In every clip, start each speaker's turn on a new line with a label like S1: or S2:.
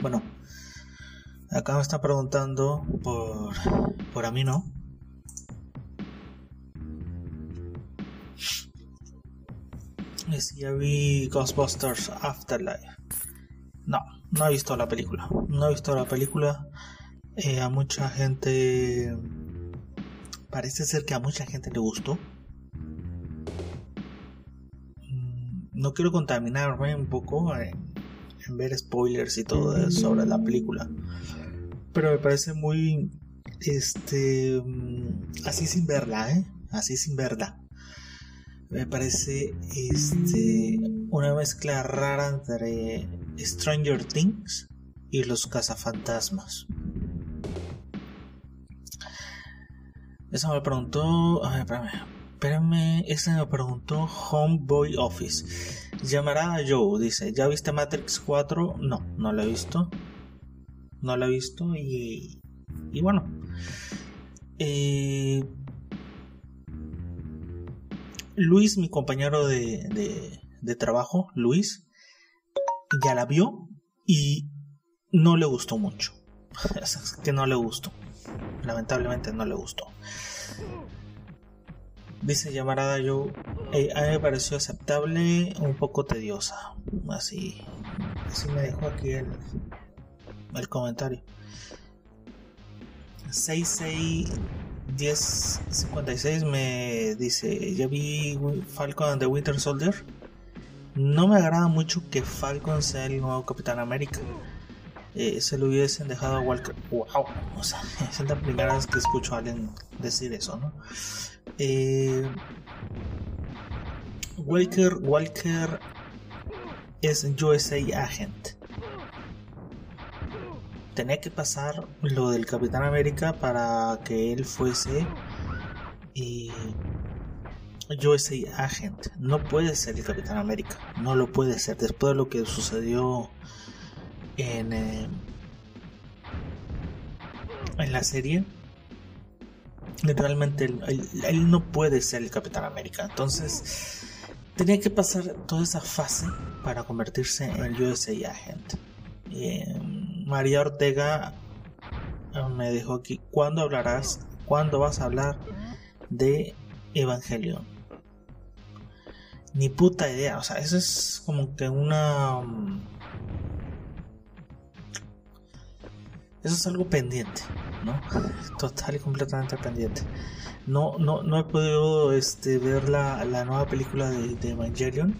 S1: Bueno, acá me está preguntando por, por a mí, ¿no? Si ya vi Ghostbusters Afterlife. No, no he visto la película. No he visto la película. Eh, a mucha gente. Parece ser que a mucha gente le gustó. Mm, no quiero contaminarme un poco ver spoilers y todo sobre la película. Pero me parece muy. Este. Mm, así sin verla, ¿eh? Así sin verla me parece este, una mezcla rara entre Stranger Things y los cazafantasmas. Eso me preguntó. A ver, espérame. Ese me preguntó Homeboy Office. Llamará a Joe, dice. ¿Ya viste Matrix 4? No, no lo he visto. No lo he visto y. Y bueno. Eh, Luis, mi compañero de, trabajo, Luis, ya la vio y no le gustó mucho. que no le gustó. Lamentablemente no le gustó. Dice llamarada yo, eh, a mí me pareció aceptable, un poco tediosa. Así, así me dejó aquí el, el comentario. 66 1056 me dice, ya vi Falcon and the Winter Soldier. No me agrada mucho que Falcon sea el nuevo Capitán América. Eh, se lo hubiesen dejado a Walker. ¡Wow! O sea, es la primera vez que escucho a alguien decir eso, ¿no? Eh, Walker, Walker es USA Agent tenía que pasar lo del Capitán América para que él fuese y USA Agent. No puede ser el Capitán América, no lo puede ser. Después de lo que sucedió en, eh, en la serie, realmente él, no puede ser el Capitán América. Entonces, tenía que pasar toda esa fase para convertirse en USA Agent. Eh, María Ortega eh, me dijo aquí, ¿cuándo hablarás? ¿Cuándo vas a hablar de Evangelion? Ni puta idea, o sea, eso es como que una... eso es algo pendiente, ¿no? Total y completamente pendiente. No, no, no he podido este, ver la, nueva película de, de Evangelion.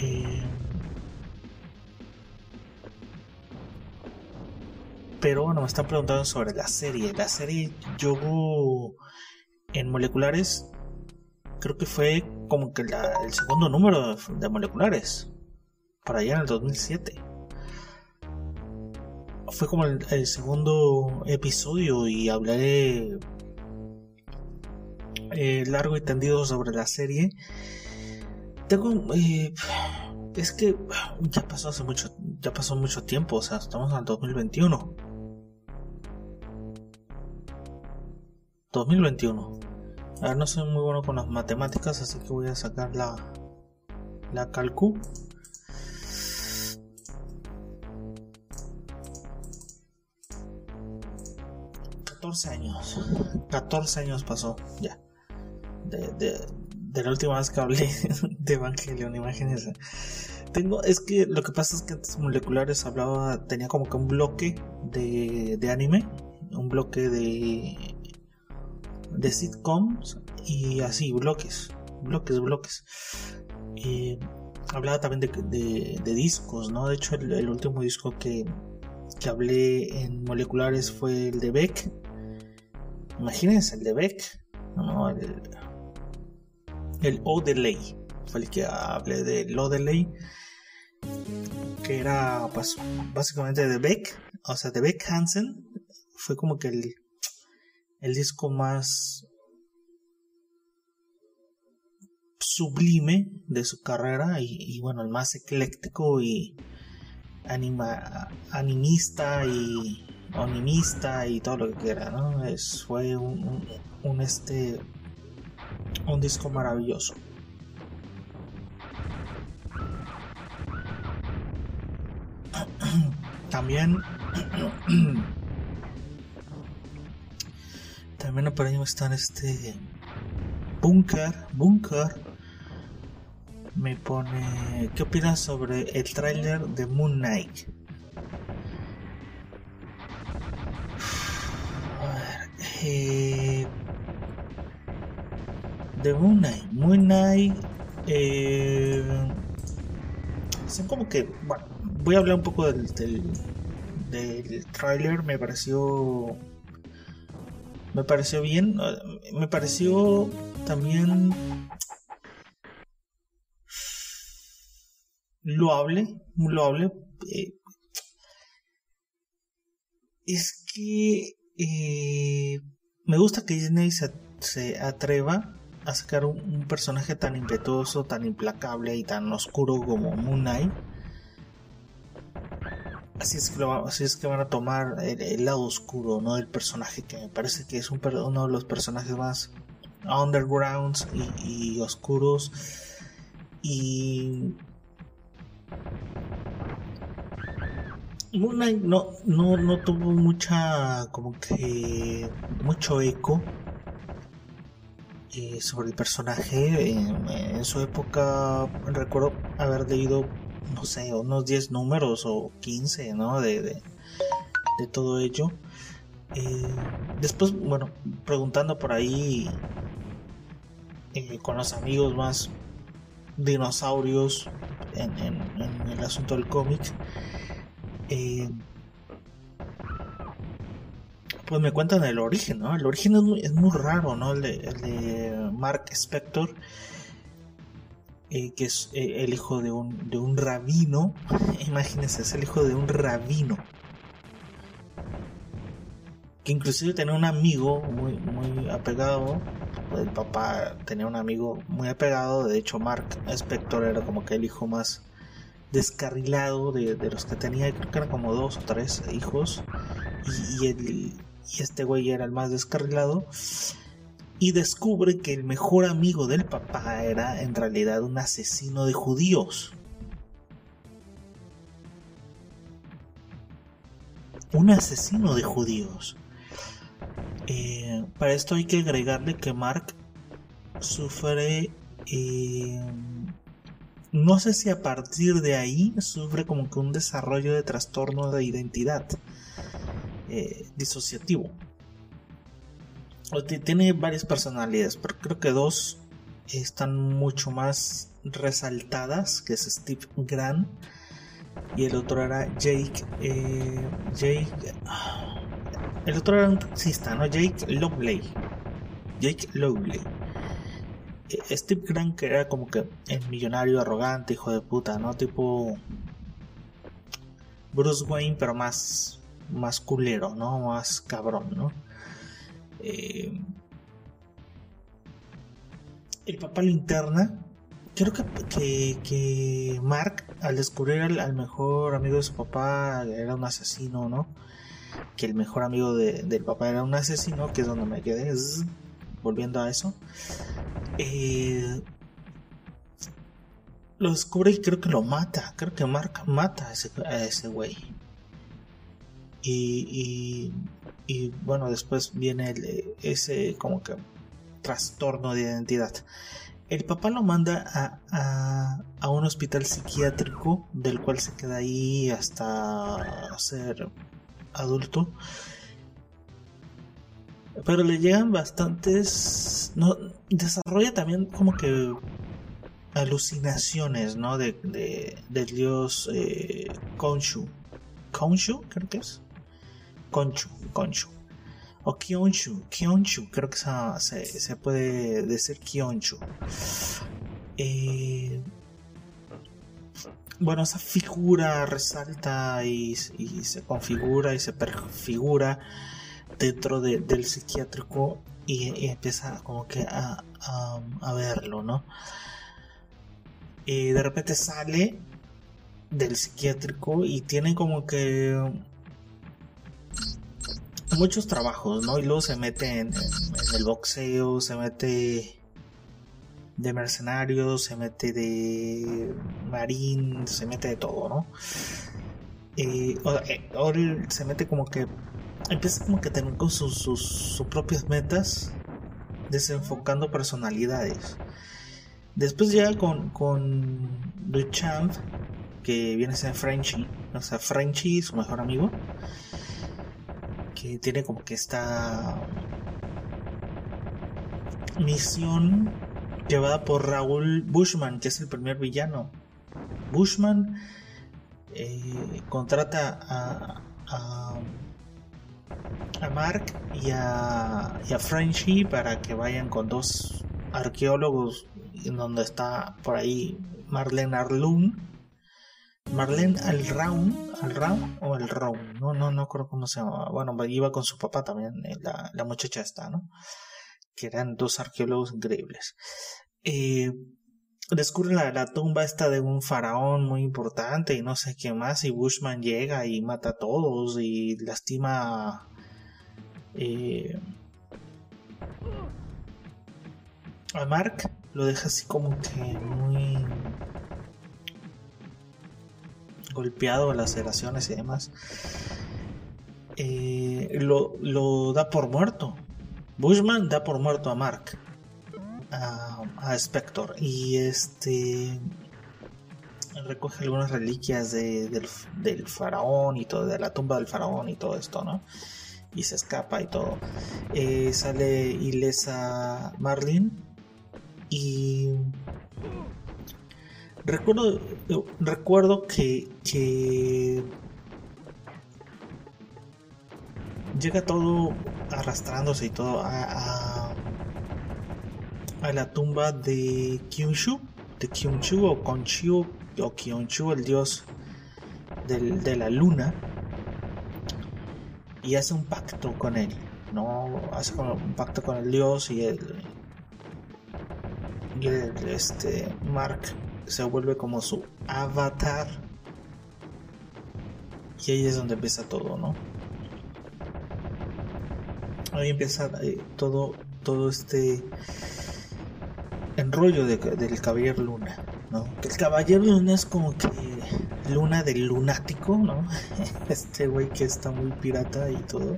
S1: Eh, Pero bueno, me están preguntando sobre la serie. La serie yo en moleculares creo que fue como que el segundo número de, moleculares. Para allá en el 2007. Fue como el, segundo episodio y hablaré eh, largo y tendido sobre la serie. Tengo... Eh, es que ya pasó hace mucho, ya pasó mucho tiempo, o sea, estamos en el 2021. 2021. A ver, no soy muy bueno con las matemáticas, así que voy a sacar la, la calcu. ...14 años... ...14 años pasó... ...ya... De, de, la última vez que hablé... ...de Evangelion... ...imagínense... Tengo... ...es que lo que pasa es que antes moleculares hablaba... ...tenía como que un bloque... ...de, de anime... ...un bloque de de sitcoms y así, bloques, bloques, bloques. hablaba también de, de, discos, ¿no? De hecho, el, último disco que, que, hablé en moleculares fue el de Beck. Imagínense, el de Beck, ¿no? El, el Odelay, fue el que hablé del Odelay, que era pues, básicamente de Beck, o sea, de Beck Hansen, fue como que el el disco más sublime de su carrera y, bueno, el más ecléctico y anima, animista y animista y todo lo que quiera, ¿no? Fue un, un, este un disco maravilloso. también también por ahí está en este Bunker, Bunker me pone ¿qué opinas sobre el tráiler de Moon Knight? Eh, de Moon Knight, Moon Knight eh, son como que bueno, voy a hablar un poco del, del, del tráiler, me pareció me pareció bien, me pareció también loable, loable. Eh, es que eh, me gusta que Disney se, atreva a sacar un, personaje tan impetuoso, tan implacable y tan oscuro como Moon Knight. Así es que, así es que van a tomar el, lado oscuro ¿no? del personaje, que me parece que es un, uno de los personajes más undergrounds y oscuros. Y Moon Knight no, no, no tuvo mucha, como que, mucho eco eh, sobre el personaje. En, su época recuerdo haber leído, no sé, unos 10 números o 15, ¿no? De, de, todo ello. Eh, después, bueno, preguntando por ahí eh, con los amigos más dinosaurios en, el asunto del cómic, eh, pues me cuentan el origen, ¿no? El origen es muy, raro, ¿no? El de, Mark Spector, eh, que es eh, el hijo de un, rabino. Imagínense, es el hijo de un rabino. Que inclusive tenía un amigo muy, muy apegado el papá tenía un amigo muy apegado, de hecho Mark Spector era como que el hijo más descarrilado de, los que tenía, creo que eran como dos o tres hijos, y, y este güey era el más descarrilado, y descubre que el mejor amigo del papá era en realidad un asesino de judíos. Un asesino de judíos. Eh, para esto hay que agregarle que Mark sufre, eh, no sé si a partir de ahí sufre como que un desarrollo de trastorno de identidad eh, disociativo. Tiene varias personalidades, pero creo que dos están mucho más resaltadas, que es Steve Grant y el otro era Jake. Jake. Ah, el otro era un taxista, ¿no? Jake Lowley. Jake Lowley. Steve Grant, que era como que el millonario arrogante, hijo de puta, ¿no? Tipo. Bruce Wayne, pero más. Más culero, ¿no? Más cabrón, ¿no? Eh, el papá linterna. Creo que, que, que Mark, al descubrir al, mejor amigo de su papá, era un asesino, ¿no? que el mejor amigo del papá era un asesino, que es donde me quedé, volviendo a eso. Eh, lo descubre y creo que lo mata, creo que Mark mata a ese, a ese güey. Y, y, bueno, después viene ese como que trastorno de identidad. El papá lo manda a, a, a, un hospital psiquiátrico del cual se queda ahí hasta ser adulto. Pero le llegan bastantes. Desarrolla también como que alucinaciones, ¿no? De, de, del dios eh, Konshu. ¿Konshu? Creo que es. Konshu, Konshu. O Kyonshu, Kyonshu, creo que se, se puede decir Kyonshu. Eh, bueno, esa figura resalta y, se configura y se perfigura dentro del psiquiátrico y, empieza como que a, verlo, ¿no? Y de repente sale del psiquiátrico y tiene como que muchos trabajos, ¿no? Y luego se mete en el boxeo, se mete de mercenarios, se mete de marín, se mete de todo, ¿no? eh, ahora se mete como que empieza como que tener con sus, sus, propias metas, desenfocando personalidades. Después ya con, con Duchamp, que viene a ser Frenchy, o sea, Frenchy, su mejor amigo, que tiene como que esta misión llevada por Raúl Bushman, que es el primer villano. Bushman eh, contrata a, Mark y a, y a para que vayan con dos arqueólogos donde está por ahí Marlene Arlun Marlene Alraun, Alraun o el Raun, no, no, no creo cómo se llama. Bueno, iba con su papá también, eh, la, la muchacha está, ¿no? Que eran dos arqueólogos increíbles. Eh, descubre la, la, tumba esta de un faraón muy importante y no sé qué más y Bushman llega y mata a todos y lastima eh, a Mark lo deja así como que muy golpeado, laceraciones y demás. Eh, lo, lo, da por muerto. Bushman da por muerto a Mark, a Spector, y este recoge algunas reliquias de, del, faraón y todo, de la tumba del faraón y todo esto, ¿no? Y se escapa y todo. Eh, sale ilesa Marlin y Recuerdo, recuerdo que, llega todo arrastrándose y todo a, a, la tumba de Kyunshu, de Kyunshu o Konshu o Kyunshu, el dios de la luna, y hace un pacto con él, ¿no? Hace un pacto con el dios y el, y este, Mark se vuelve como su avatar. Y ahí es donde empieza todo, ¿no? Ahí empieza eh, todo, todo este enrollo del Caballero Luna, ¿no? Que el Caballero Luna es como que Luna del lunático, ¿no? Este güey que está muy pirata y todo.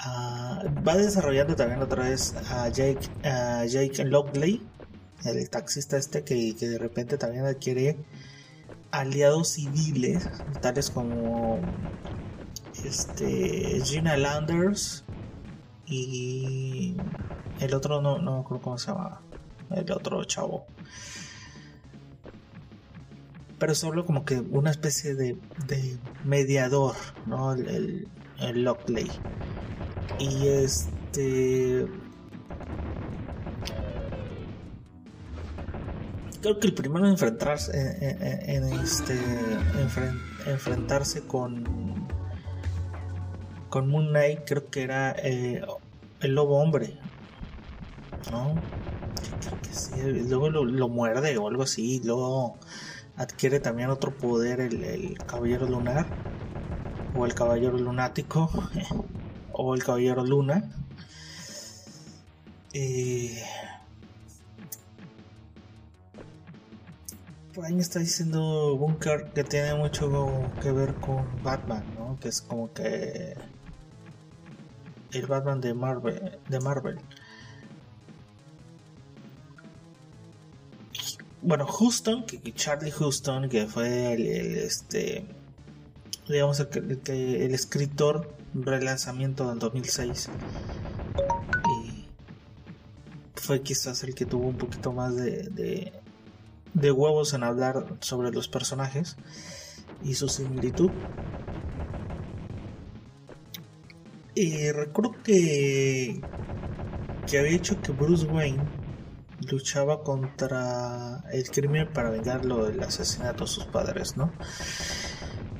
S1: Ah, va desarrollando también otra vez a Jake, a Jake Lockley, el taxista este que, de repente también adquiere aliados civiles, tales como este Gina Landers y el otro no, no creo cómo se llama, el otro chavo. Pero solo como que una especie de, de mediador, ¿no? El, el Lockley. Y este creo que el primero en enfrentarse en, este enfrentarse con con Moon Knight creo que era eh, el lobo hombre no luego lo, muerde o algo así luego adquiere también otro poder el, caballero lunar o el caballero lunático o el caballero luna eh, por me está diciendo Bunker que tiene mucho que ver con Batman, ¿no? Que es como que el Batman de Marvel, de Marvel. Bueno, Houston, que, Charlie Houston, que fue el, este, digamos el, el, escritor relanzamiento del 2006 y fue quizás el que tuvo un poquito más de de huevos en hablar sobre los personajes y su similitud. Y recuerdo que, que había dicho que Bruce Wayne luchaba contra el crimen para vengarlo del asesinato de sus padres, ¿no?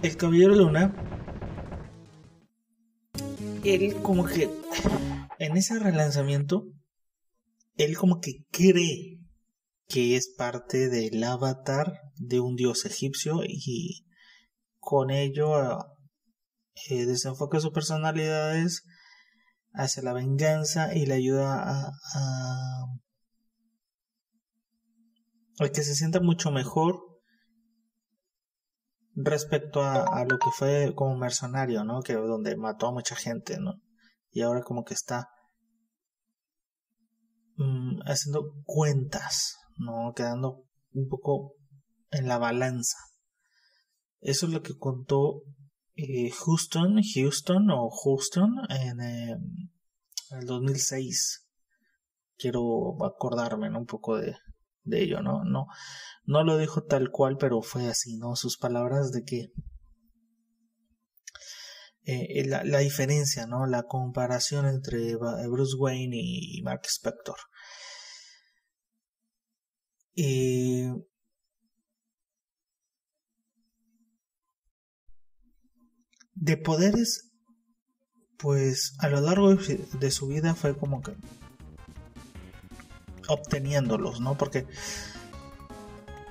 S1: El Caballero Luna, él como que en ese relanzamiento, él como que cree que es parte del avatar de un dios egipcio y con ello eh, desenfoca sus personalidades hacia la venganza y le ayuda a, a que se sienta mucho mejor respecto a, lo que fue como mercenario, ¿no? Que donde mató a mucha gente, ¿no? Y ahora como que está mm, haciendo cuentas, ¿no? Quedando un poco en la balanza. Eso es lo que contó eh, Houston, Houston o Houston en em, el 2006. Quiero acordarme un poco de, de ello, ¿no? No, no lo dijo tal cual, pero fue así, ¿no? Sus palabras de que eh, la, la, diferencia, ¿no? La comparación entre Bruce Wayne y Mark Spector. Y de poderes, pues a lo largo de su vida fue como que obteniéndolos, ¿no? Porque,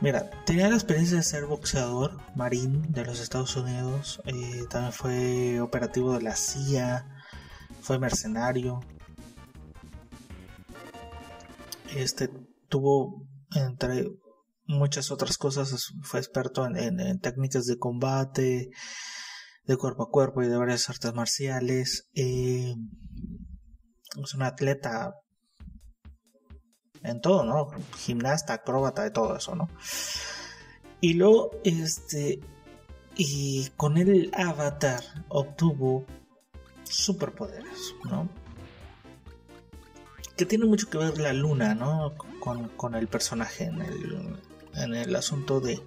S1: mira, tenía la experiencia de ser boxeador marín de los Estados Unidos, eh, también fue operativo de la CIA, fue mercenario, este tuvo entre muchas otras cosas, fue experto en, técnicas de combate, de cuerpo a cuerpo y de varias artes marciales. Eh, es un atleta en todo, ¿no? Gimnasta, acróbata, de todo eso, ¿no? Y luego, este, y con el avatar obtuvo superpoderes, ¿no? Que tiene mucho que ver la luna, ¿no? Con, el personaje en el, en el asunto de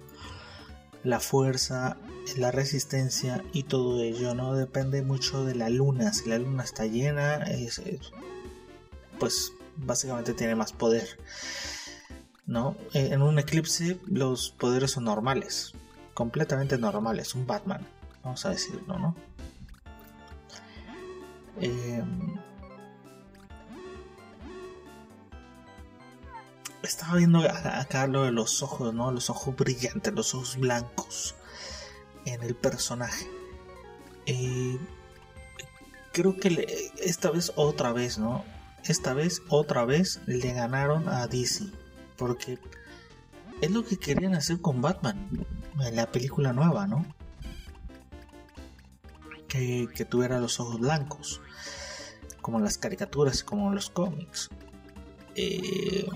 S1: la fuerza, la resistencia y todo ello, ¿no? Depende mucho de la luna. Si la luna está llena, es, pues básicamente tiene más poder. ¿No? En un eclipse los poderes son normales, completamente normales, un Batman, vamos a decirlo, ¿no? Em, estaba viendo acá lo de los ojos, ¿no? Los ojos brillantes, los ojos blancos en el personaje. Eh, creo que esta vez otra vez, ¿no? Esta vez otra vez le ganaron a DC. Porque es lo que querían hacer con Batman en la película nueva, ¿no? Que, tuviera los ojos blancos, como las caricaturas, como los cómics. Eh,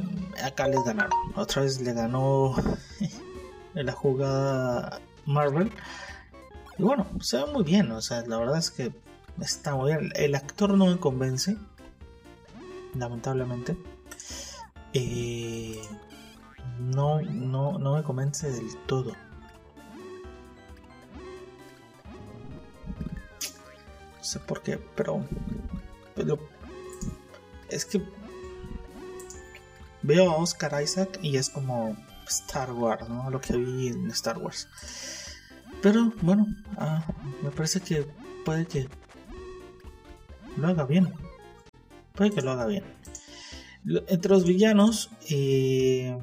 S1: acá les ganaron. Otra vez le ganó la jugada Marvel. Y bueno, se ve muy bien. O sea, la verdad es que está muy bien. El actor no me convence lamentablemente. Eh, no, no, no me convence del todo. No sé por qué, pero, pero es que veo a Oscar Isaac y es como Star Wars, ¿no? Lo que vi en Star Wars. Pero bueno, ah, me parece que puede que lo haga bien. Puede que lo haga bien. Entre los villanos. Eh,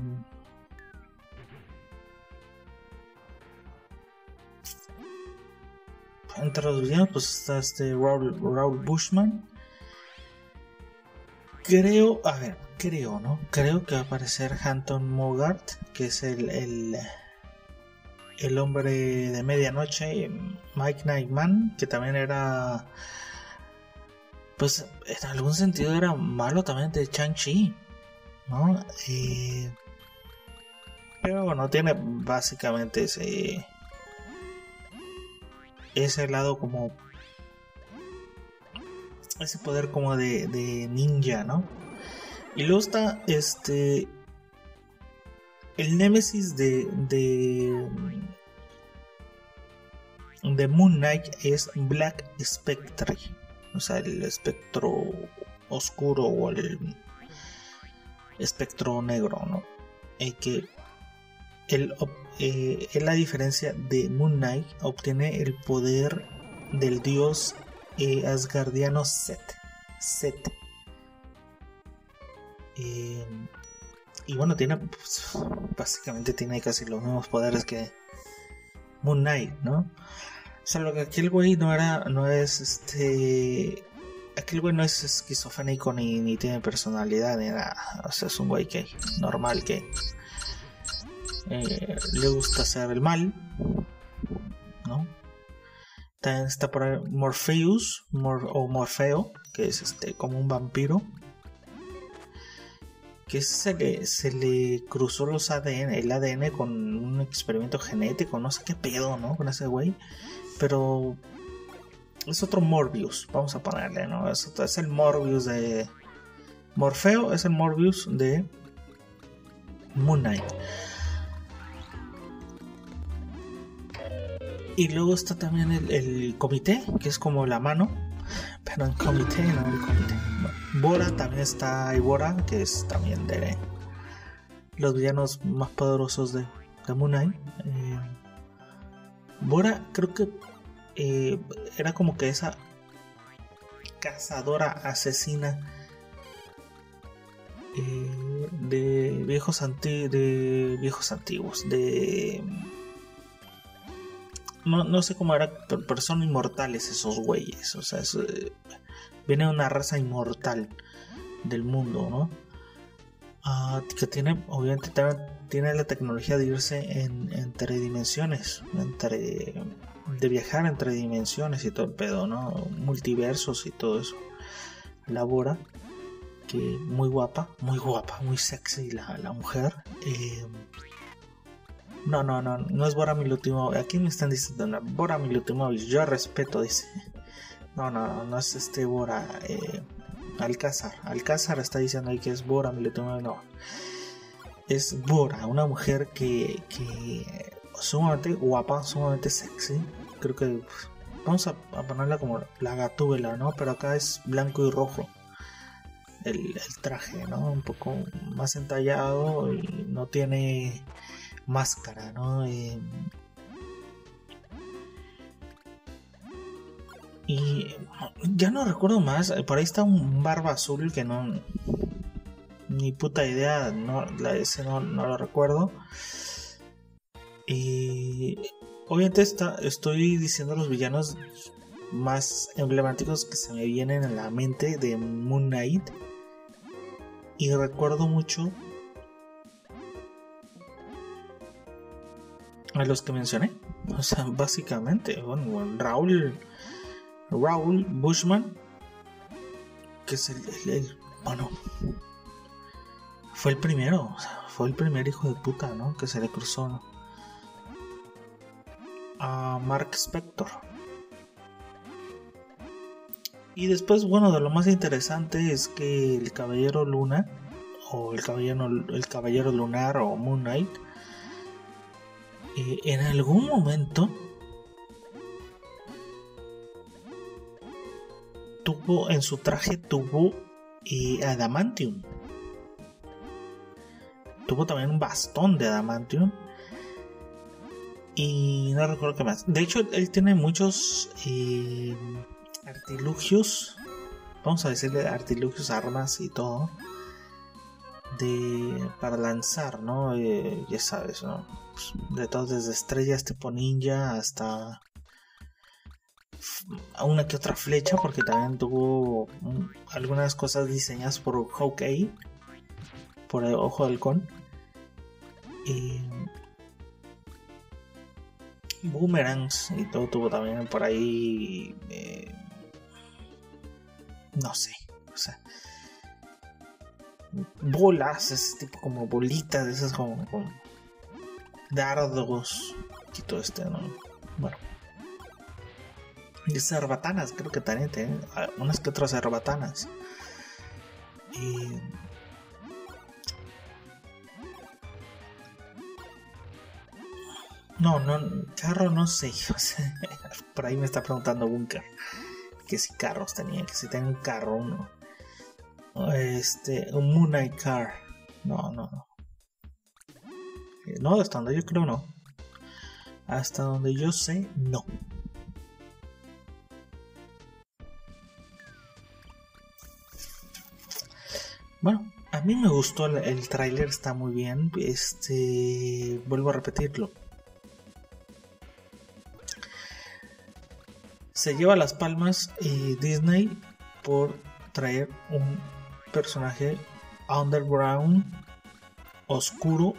S1: entre los villanos, pues está este Raúl, Bushman. Creo, a ver, creo, ¿no? Creo que va a aparecer Hanton Mogart, que es el, el, el hombre de medianoche, Mike Nightman, que también era pues en algún sentido era malo también de Chang-Chi, ¿no? pero bueno, tiene básicamente ese, ese lado como ese poder como de, ninja, ¿no? Y luego está este el némesis de, de de Moon Knight es Black Spectre o sea, el espectro oscuro o el espectro negro, ¿no? Eh, que él, eh, la diferencia de Moon Knight obtiene el poder del dios eh, asgardiano Set. Set. Eh, y bueno, tiene pues, básicamente tiene casi los mismos poderes que Moon Knight, ¿no? Solo que aquel güey no era, no es este. Aquel güey no es esquizofrénico ni, ni tiene personalidad ni nada. O sea, es un güey que normal que eh, le gusta hacer el mal, ¿no? También está por ahí Morpheus o Morfeo, que es este como un vampiro. Que se le, se le cruzó los ADN, el ADN con un experimento genético, no sé qué pedo, ¿no? Con ese güey. Pero es otro Morbius, vamos a ponerle, ¿no? Es, el Morbius de. Morfeo es el Morbius de Moon Knight. Y luego está también el, comité, que es como la mano. Pero el comité, no el comité. Bora también está ahí Bora, que es también de los villanos más poderosos de, de Moon Knight. Eh, Bora creo que eh, era como que esa cazadora asesina eh, de viejos de viejos antiguos de no, sé cómo era, pero, son inmortales esos güeyes. O sea, eh, viene una raza inmortal del mundo, ¿no? Ah, que tiene, obviamente, tiene la tecnología de irse en, entre dimensiones, entre, de viajar entre dimensiones y todo el pedo, ¿no? Multiversos y todo eso. Labora, que muy guapa, muy guapa, muy sexy la, la mujer. Eh, no, no, no, no es Bora Milutimovic. Aquí me están diciendo no, Bora Milutimovic. Yo respeto, dice. No, no, no es este Bora. Eh, Alcázar. Alcázar está diciendo ahí que es Bora Milutimovic. No. Es Bora, una mujer que, que sumamente guapa, sumamente sexy. Creo que pues, vamos a, ponerla como la gatúbela, ¿no? Pero acá es blanco y rojo. El, traje, ¿no? Un poco más entallado y no tiene máscara, ¿no? Eh, y ya no recuerdo más, por ahí está un barba azul que no... Ni puta idea, no, ese no, lo recuerdo. Y obviamente está, estoy diciendo los villanos más emblemáticos que se me vienen a la mente de Moon Knight. Y recuerdo mucho a los que mencioné. O sea, básicamente, bueno, Raúl, Raúl Bushman, que es el, bueno, fue el primero, fue el primer hijo de puta, ¿no? Que se le cruzó a Mark Spector. Y después, bueno, de lo más interesante es que el Caballero Luna, o el Caballero, el Caballero Lunar, o Moon Knight, eh, en algún momento tuvo en su traje tuvo eh, adamantium tuvo también un bastón de adamantium y no recuerdo qué más. De hecho él tiene muchos eh, artilugios vamos a decirle artilugios armas y todo de para lanzar no ya sabes no pues, de todo, desde estrellas tipo ninja hasta una que otra flecha, porque también tuvo algunas cosas diseñadas por Hawkeye, por el Ojo Halcón. Y boomerangs y todo tuvo también por ahí. Eh, no sé, bolas, ese tipo como bolitas, esas como, dardos y todo este, ¿no? Bueno. Y cerbatanas, creo que también tienen unas que otras cerbatanas. Y... No, no, carro no sé. por ahí me está preguntando Bunker. Que si carros tenía, que si tenía un carro uno. Este, un Moonlight Car. No, no, no. No, hasta donde yo creo no. Hasta donde yo sé, no. Bueno, a mí me gustó el, el tráiler, está muy bien. Este, vuelvo a repetirlo. Se lleva las palmas eh, Disney por traer un personaje underground, oscuro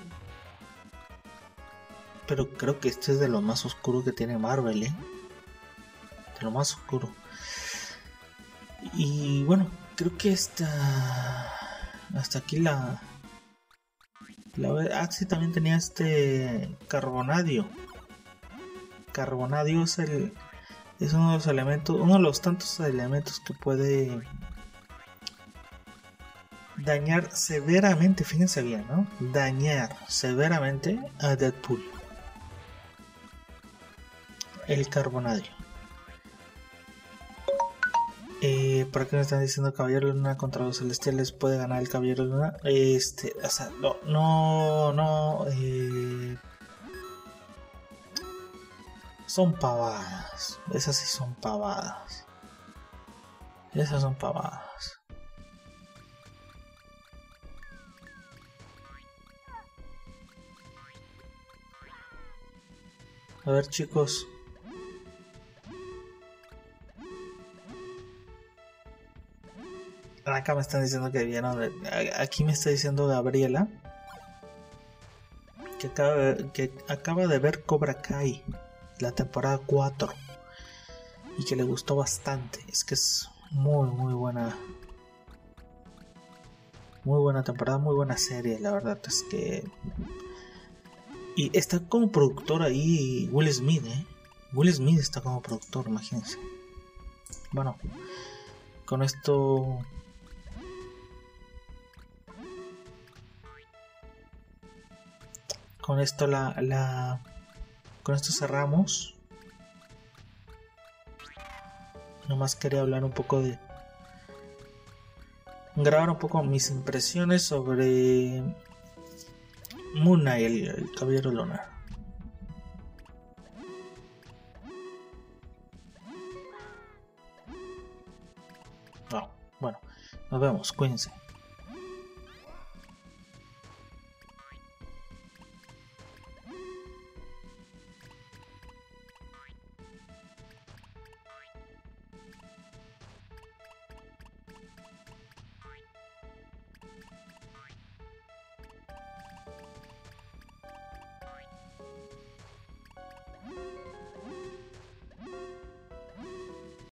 S1: Pero creo que este es de lo más oscuro que tiene Marvel, ¿eh? De lo más oscuro. Y bueno, creo que esta. Hasta aquí la. La ah, también tenía este carbonadio. Carbonadio es el. Es uno de los elementos. Uno de los tantos elementos que puede dañar severamente, fíjense bien, ¿no? Dañar severamente a Deadpool. El carbonadio. Eh, ¿Por qué me están diciendo Caballero Luna contra los Celestiales puede ganar el Caballero Luna? Este, o sea, no, no, no eh, son pavadas. Esas sí son pavadas. Esas son pavadas. A ver chicos. Acá me están diciendo que vieron. Aquí me está diciendo Gabriela. Que acaba, que acaba de ver Cobra Kai. La temporada 4. Y que le gustó bastante. Es que es muy, muy buena. Muy buena temporada, muy buena serie. La verdad es que y está como productor ahí Will Smith, ¿eh? Will Smith está como productor, imagínense. Bueno, con esto... Con esto la, la... Con esto cerramos. Nomás quería hablar un poco de... Grabar un poco mis impresiones sobre Muna y el, caballero lunar. bueno, nos vemos, cuídense.